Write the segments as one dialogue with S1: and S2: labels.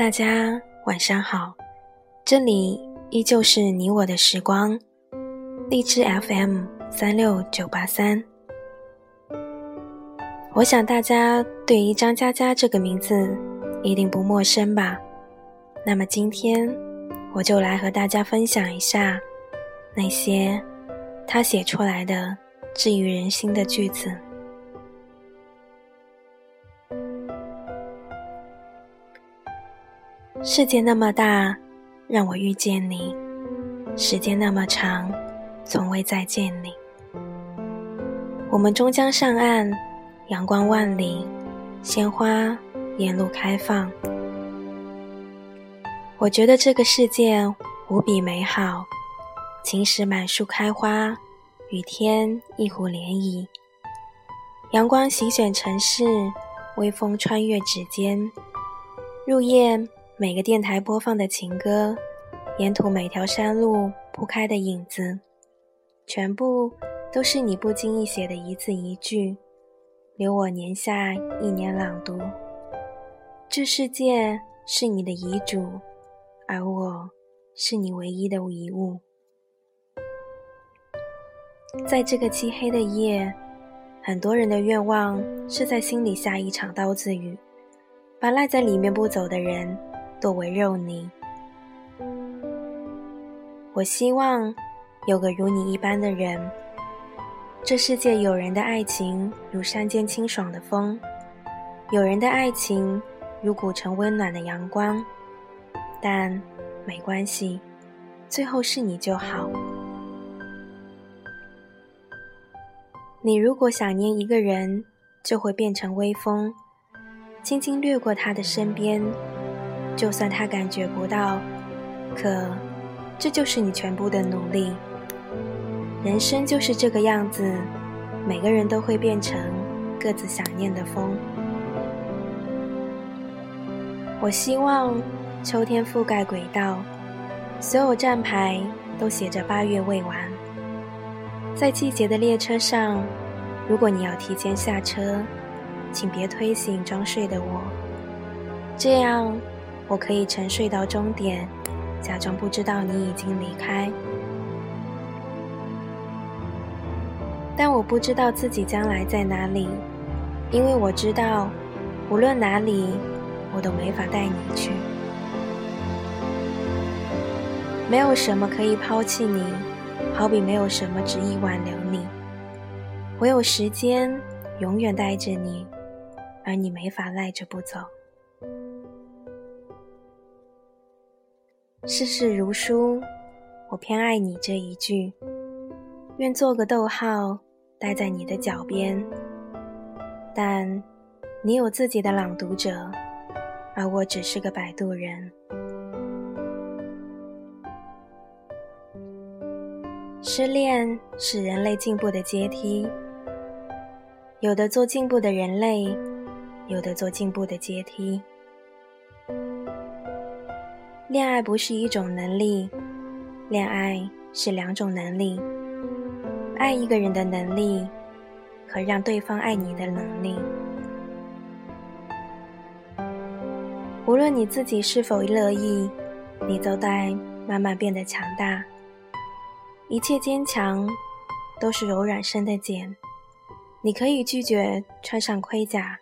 S1: 大家晚上好，这里依旧是你我的时光，荔枝 FM 三六九八三。我想大家对于张嘉佳这个名字一定不陌生吧？那么今天我就来和大家分享一下那些他写出来的治愈人心的句子。世界那么大，让我遇见你；时间那么长，从未再见你。我们终将上岸，阳光万里，鲜花沿路开放。我觉得这个世界无比美好，晴时满树开花，雨天一湖涟漪，阳光席卷城市，微风穿越指尖，入夜。每个电台播放的情歌，沿途每条山路铺开的影子，全部都是你不经意写的一字一句，留我年下一年朗读。这世界是你的遗嘱，而我是你唯一的遗物。在这个漆黑的夜，很多人的愿望是在心里下一场刀子雨，把赖在里面不走的人。多围肉泥。我希望有个如你一般的人。这世界有人的爱情如山间清爽的风，有人的爱情如古城温暖的阳光。但没关系，最后是你就好。你如果想念一个人，就会变成微风，轻轻掠过他的身边。就算他感觉不到，可这就是你全部的努力。人生就是这个样子，每个人都会变成各自想念的风。我希望秋天覆盖轨道，所有站牌都写着八月未完。在季节的列车上，如果你要提前下车，请别推醒装睡的我，这样。我可以沉睡到终点，假装不知道你已经离开。但我不知道自己将来在哪里，因为我知道，无论哪里，我都没法带你去。没有什么可以抛弃你，好比没有什么执意挽留你。唯有时间永远带着你，而你没法赖着不走。世事如书，我偏爱你这一句。愿做个逗号，待在你的脚边。但你有自己的朗读者，而我只是个摆渡人。失恋是人类进步的阶梯，有的做进步的人类，有的做进步的阶梯。恋爱不是一种能力，恋爱是两种能力：爱一个人的能力和让对方爱你的能力。无论你自己是否乐意，你都在慢慢变得强大。一切坚强都是柔软身的茧，你可以拒绝穿上盔甲，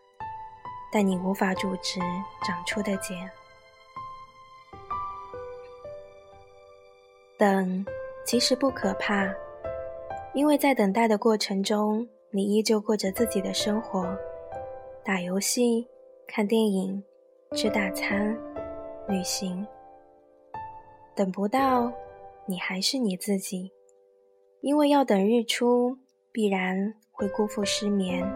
S1: 但你无法阻止长出的茧。等，其实不可怕，因为在等待的过程中，你依旧过着自己的生活，打游戏、看电影、吃大餐、旅行。等不到，你还是你自己，因为要等日出，必然会辜负失眠。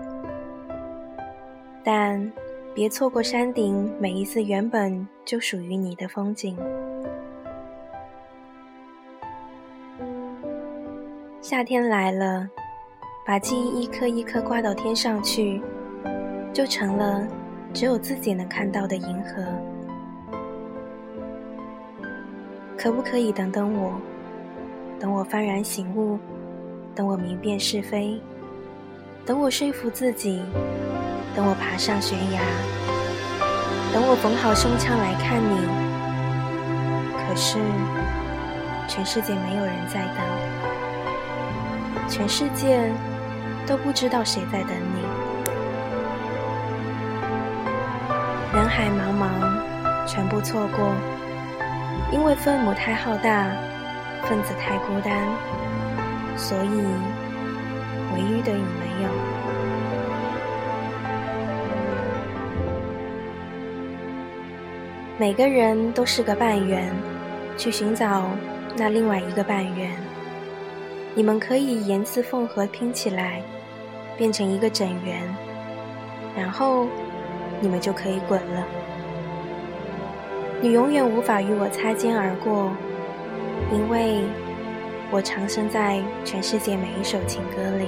S1: 但别错过山顶每一次原本就属于你的风景。夏天来了，把记忆一颗一颗挂到天上去，就成了只有自己能看到的银河。可不可以等等我？等我幡然醒悟，等我明辨是非，等我说服自己，等我爬上悬崖，等我缝好胸腔来看你，可是全世界没有人在等，全世界都不知道谁在等你。人海茫茫，全部错过，因为分母太浩大，分子太孤单，所以唯一的与没有。每个人都是个半圆，去寻找那另外一个半圆。你们可以严丝缝合拼起来，变成一个整圆，然后你们就可以滚了。你永远无法与我擦肩而过，因为我藏身在全世界每一首情歌里。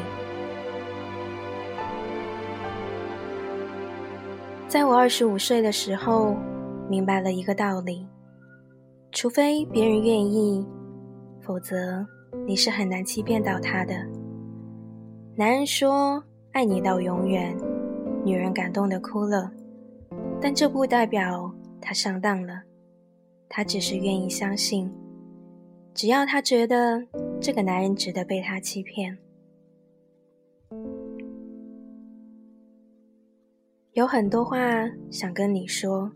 S1: 在我二十五岁的时候。明白了一个道理：除非别人愿意，否则你是很难欺骗到他的。男人说爱你到永远，女人感动的哭了，但这不代表他上当了，他只是愿意相信，只要他觉得这个男人值得被他欺骗。有很多话想跟你说。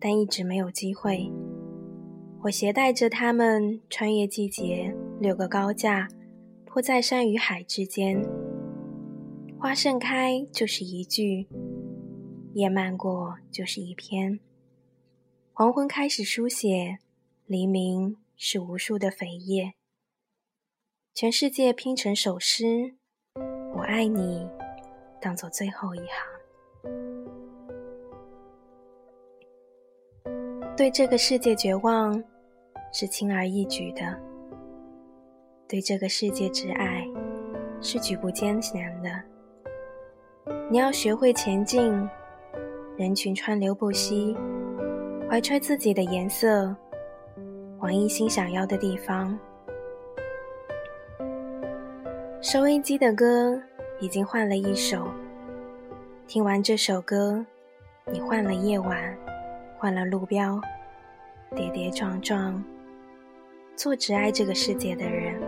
S1: 但一直没有机会。我携带着他们穿越季节，六个高架，铺在山与海之间。花盛开就是一句，叶漫过就是一篇。黄昏开始书写，黎明是无数的扉页。全世界拼成首诗，我爱你，当做最后一行。对这个世界绝望，是轻而易举的；对这个世界之爱，是举步艰难的。你要学会前进，人群川流不息，怀揣自己的颜色，往一心想要的地方。收音机的歌已经换了一首，听完这首歌，你换了夜晚。换了路标，跌跌撞撞，做只爱这个世界的人。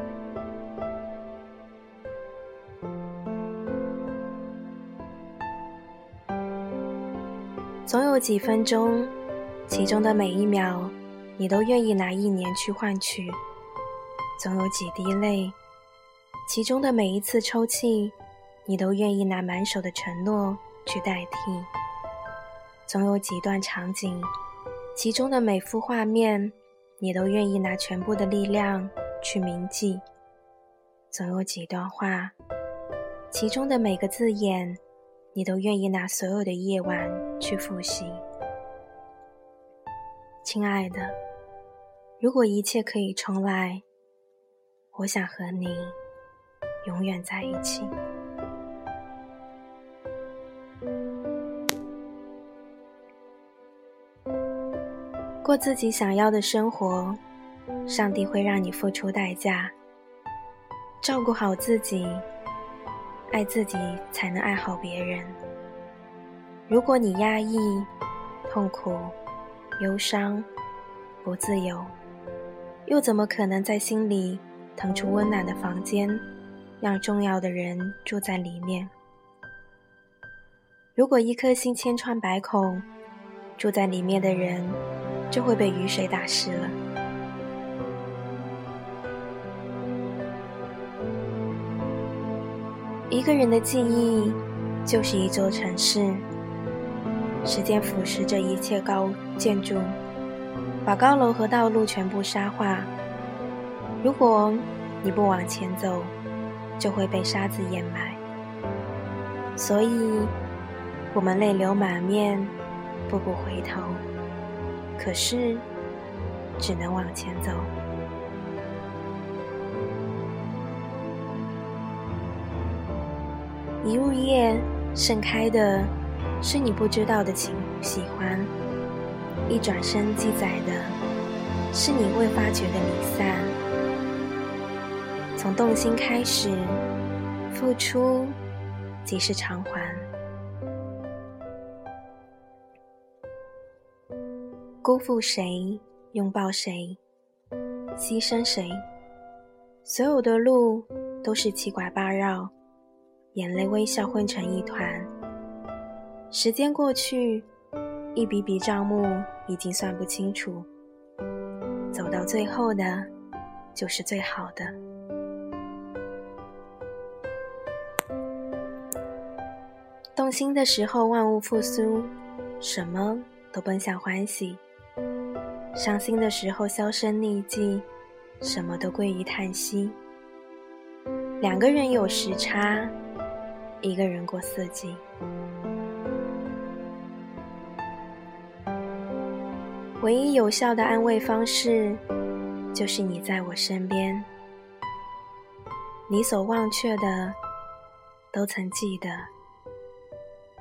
S1: 总有几分钟，其中的每一秒，你都愿意拿一年去换取；总有几滴泪，其中的每一次抽泣，你都愿意拿满手的承诺去代替。总有几段场景，其中的每幅画面，你都愿意拿全部的力量去铭记；总有几段话，其中的每个字眼，你都愿意拿所有的夜晚去复习。亲爱的，如果一切可以重来，我想和你永远在一起。过自己想要的生活，上帝会让你付出代价。照顾好自己，爱自己才能爱好别人。如果你压抑、痛苦、忧伤、不自由，又怎么可能在心里腾出温暖的房间，让重要的人住在里面？如果一颗心千疮百孔，住在里面的人。就会被雨水打湿了。一个人的记忆就是一座城市，时间腐蚀着一切高建筑，把高楼和道路全部沙化。如果你不往前走，就会被沙子掩埋。所以，我们泪流满面，步步回头。可是，只能往前走。一入夜，盛开的是你不知道的情喜欢；一转身，记载的是你未发觉的离散。从动心开始，付出即是偿还。辜负谁，拥抱谁，牺牲谁？所有的路都是七拐八绕，眼泪微笑混成一团。时间过去，一笔笔账目已经算不清楚。走到最后的，就是最好的。动心的时候，万物复苏，什么都奔向欢喜；伤心的时候，销声匿迹，什么都归于叹息。两个人有时差，一个人过四季。唯一有效的安慰方式，就是你在我身边。你所忘却的，都曾记得；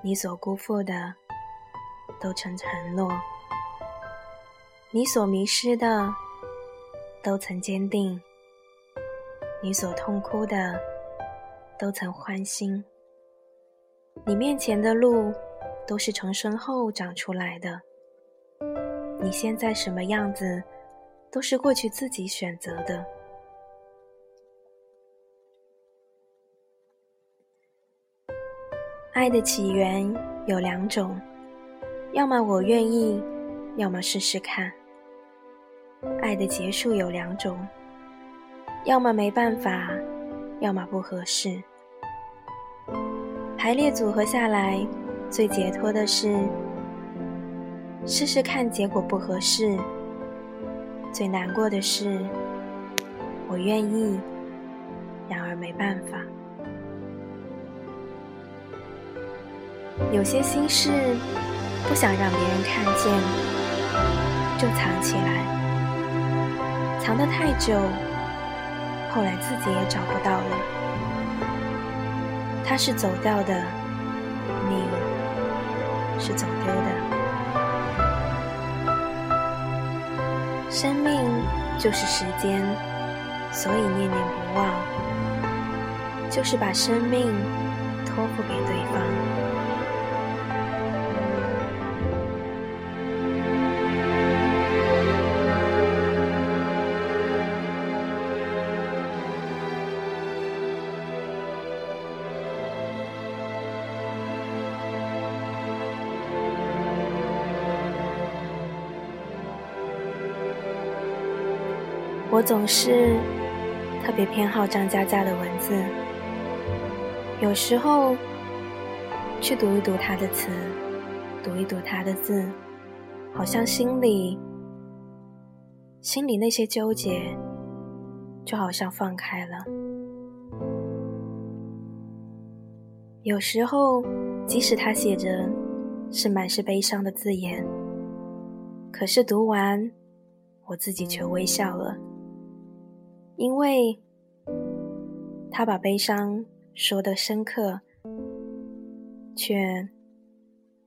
S1: 你所辜负的，都曾承诺；你所迷失的，都曾坚定；你所痛哭的，都曾欢心。你面前的路，都是从身后长出来的。你现在什么样子，都是过去自己选择的。爱的起源有两种，要么我愿意，要么试试看。爱的结束有两种，要么没办法，要么不合适。排列组合下来，最解脱的是。试试看，结果不合适。最难过的是，我愿意，然而没办法。有些心事不想让别人看见，就藏起来。藏得太久，后来自己也找不到了。他是走掉的，你是走丢的。生命就是时间，所以念念不忘，就是把生命托付给对方。我总是特别偏好张嘉佳的文字，有时候去读一读他的词，读一读他的字，好像心里心里那些纠结，就好像放开了。有时候，即使他写着是满是悲伤的字眼，可是读完，我自己却微笑了。因为他把悲伤说得深刻，却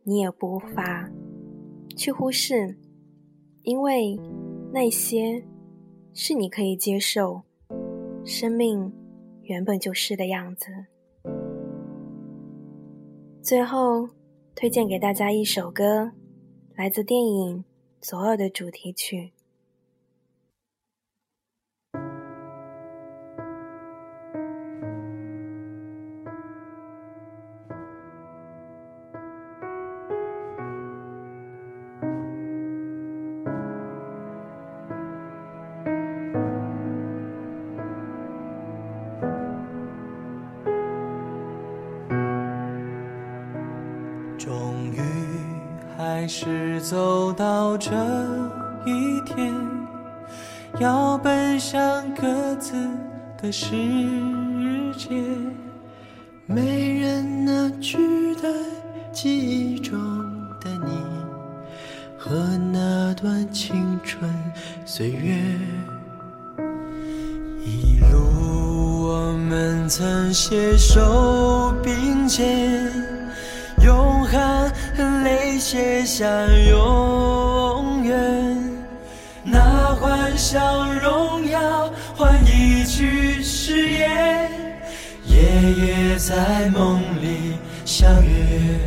S1: 你也无法去忽视，因为那些是你可以接受，生命原本就是的样子。最后推荐给大家一首歌，来自电影《左耳》的主题曲。
S2: 走到这一天，要奔向各自的世界。没人能取代记忆中的你和那段青春岁月。一路我们曾携手并肩，用汗。泪写下永远，那欢笑荣耀换一句誓言，夜夜在梦里相约，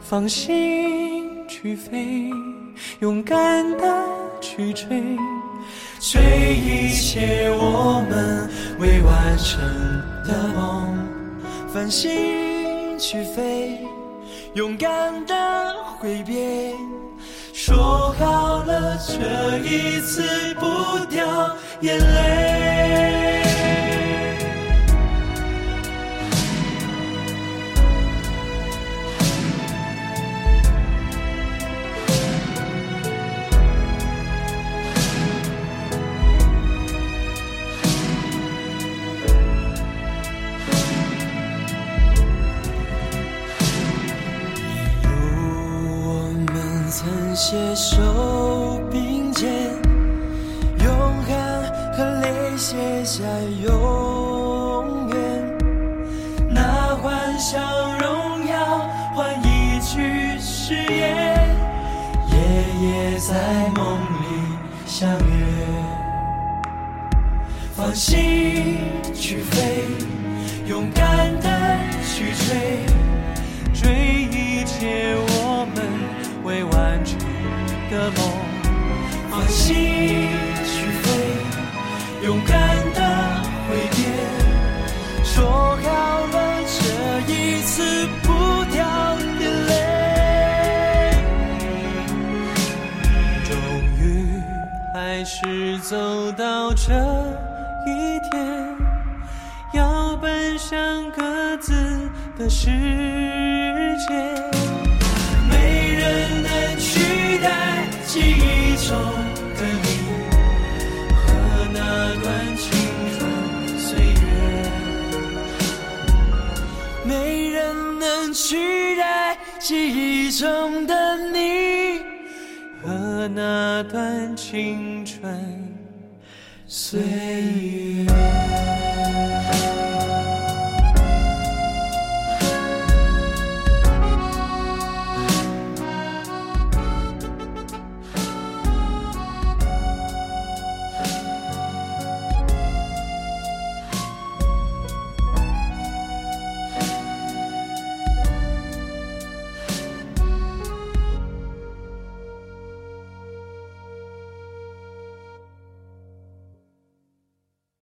S2: 放心去飞，勇敢的去追，追一切我们未完成的梦，繁星去飞，勇敢的挥别，说好了这一次不掉眼泪。在梦里相约。放心去飞，勇敢的去追，追一切我们未完成。的梦，放心去飞，勇敢走到这一天，要奔向各自的世界。没人能取代记忆中的你和那段青春岁月，没人能取代记忆中的你那段青春岁月。